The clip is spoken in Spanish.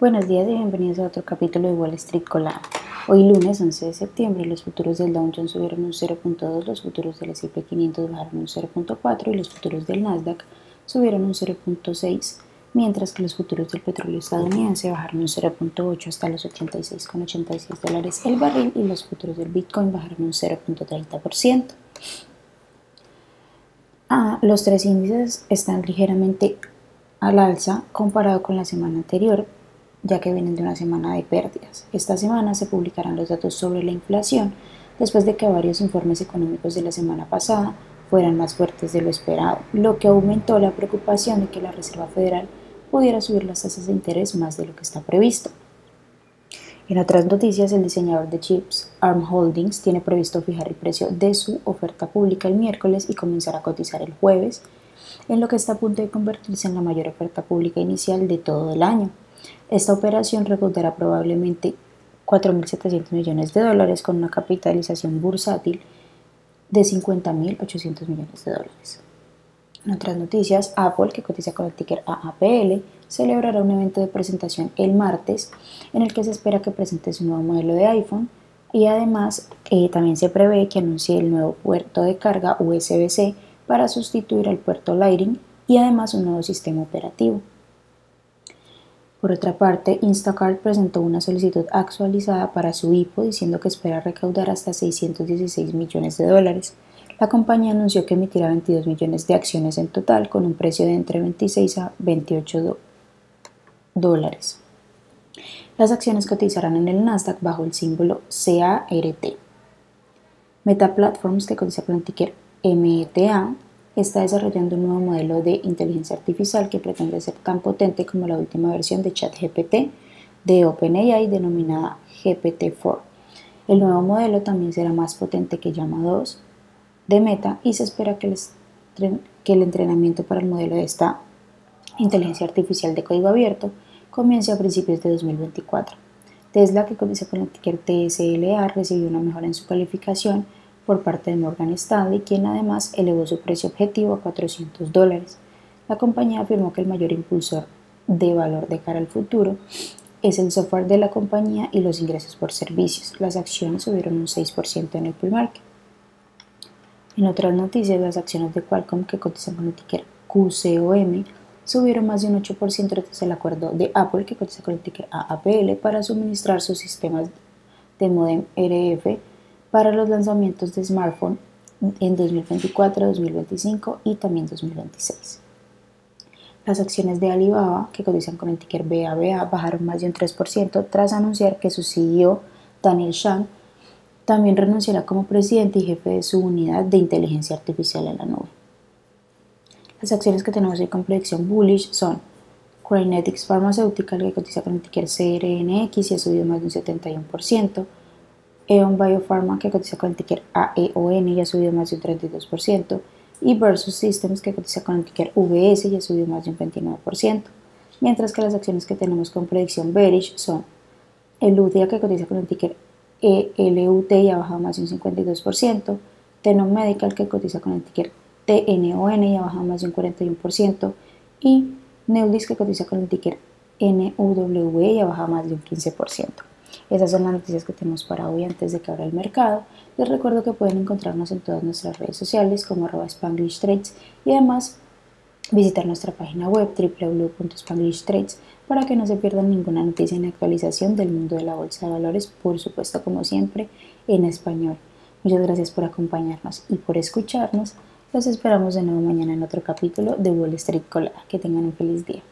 Buenos días y bienvenidos a otro capítulo de Wall Street Colada. Hoy lunes 11 de septiembre los futuros del Dow Jones subieron un 0.2, los futuros del S&P 500 bajaron un 0.4 y los futuros del Nasdaq subieron un 0.6, mientras que los futuros del petróleo estadounidense bajaron un 0.8 hasta los 86,86 dólares el barril y los futuros del Bitcoin bajaron un 0.30%. Ah, los tres índices están ligeramente al alza comparado con la semana anterior, ya que vienen de una semana de pérdidas. Esta semana se publicarán los datos sobre la inflación después de que varios informes económicos de la semana pasada fueran más fuertes de lo esperado, lo que aumentó la preocupación de que la Reserva Federal pudiera subir las tasas de interés más de lo que está previsto. En otras noticias, el diseñador de chips ARM Holdings tiene previsto fijar el precio de su oferta pública el miércoles y comenzar a cotizar el jueves, en lo que está a punto de convertirse en la mayor oferta pública inicial de todo el año. Esta operación recaudará probablemente 4.700 millones de dólares con una capitalización bursátil de 50.800 millones de dólares. En otras noticias, Apple, que cotiza con el ticker AAPL, celebrará un evento de presentación el martes en el que se espera que presente su nuevo modelo de iPhone y además eh, también se prevé que anuncie el nuevo puerto de carga USB-C para sustituir al puerto Lightning y además un nuevo sistema operativo. Por otra parte, Instacart presentó una solicitud actualizada para su IPO diciendo que espera recaudar hasta 616 millones de dólares. La compañía anunció que emitirá 22 millones de acciones en total con un precio de entre 26 a 28 dólares. Las acciones cotizarán en el Nasdaq bajo el símbolo CART. Meta Platforms, que cotiza con el ticker META, está desarrollando un nuevo modelo de inteligencia artificial que pretende ser tan potente como la última versión de ChatGPT de OpenAI denominada GPT-4. El nuevo modelo también será más potente que Llama 2 de Meta y se espera que, el entrenamiento para el modelo de esta inteligencia artificial de código abierto comience a principios de 2024. Tesla, que cotiza con ticker TSLA, recibió una mejora en su calificación por parte de Morgan Stanley, quien además elevó su precio objetivo a 400 dólares. La compañía afirmó que el mayor impulsor de valor de cara al futuro es el software de la compañía y los ingresos por servicios. Las acciones subieron un 6% en el pre-market. En otras noticias, las acciones de Qualcomm que cotizan con el ticker QCOM subieron más de un 8% tras el acuerdo de Apple que cotiza con el ticker AAPL para suministrar sus sistemas de modem RF para los lanzamientos de smartphone en 2024, 2025 y también 2026. Las acciones de Alibaba, que cotizan con el ticker BABA, bajaron más de un 3% tras anunciar que su CEO, Daniel Shang, también renunciará como presidente y jefe de su unidad de inteligencia artificial en la nube. Las acciones que tenemos hoy con predicción bullish son Crinetics Pharmaceutical, que cotiza con el ticker CRNX y ha subido más de un 71%, Eon Biopharma, que cotiza con el ticker AEON y ha subido más de un 32%, y Versus Systems, que cotiza con el ticker VS y ha subido más de un 29%, mientras que las acciones que tenemos con predicción bearish son Eludia, que cotiza con el ticker ELUT y ha bajado más de un 52%, Tenon Medical, que cotiza con el ticker TNON y ha bajado más de un 41%, y Neudis, que cotiza con el ticker NUWE y ha bajado más de un 15%. Esas son las noticias que tenemos para hoy antes de que abra el mercado. Les recuerdo que pueden encontrarnos en todas nuestras redes sociales como arroba Spanglish Trades y además visitar nuestra página web www.spanglishtrades para que no se pierdan ninguna noticia ni actualización del mundo de la bolsa de valores, por supuesto como siempre en español. Muchas gracias por acompañarnos y por escucharnos. Los esperamos de nuevo mañana en otro capítulo de Wall Street Colada. Que tengan un feliz día.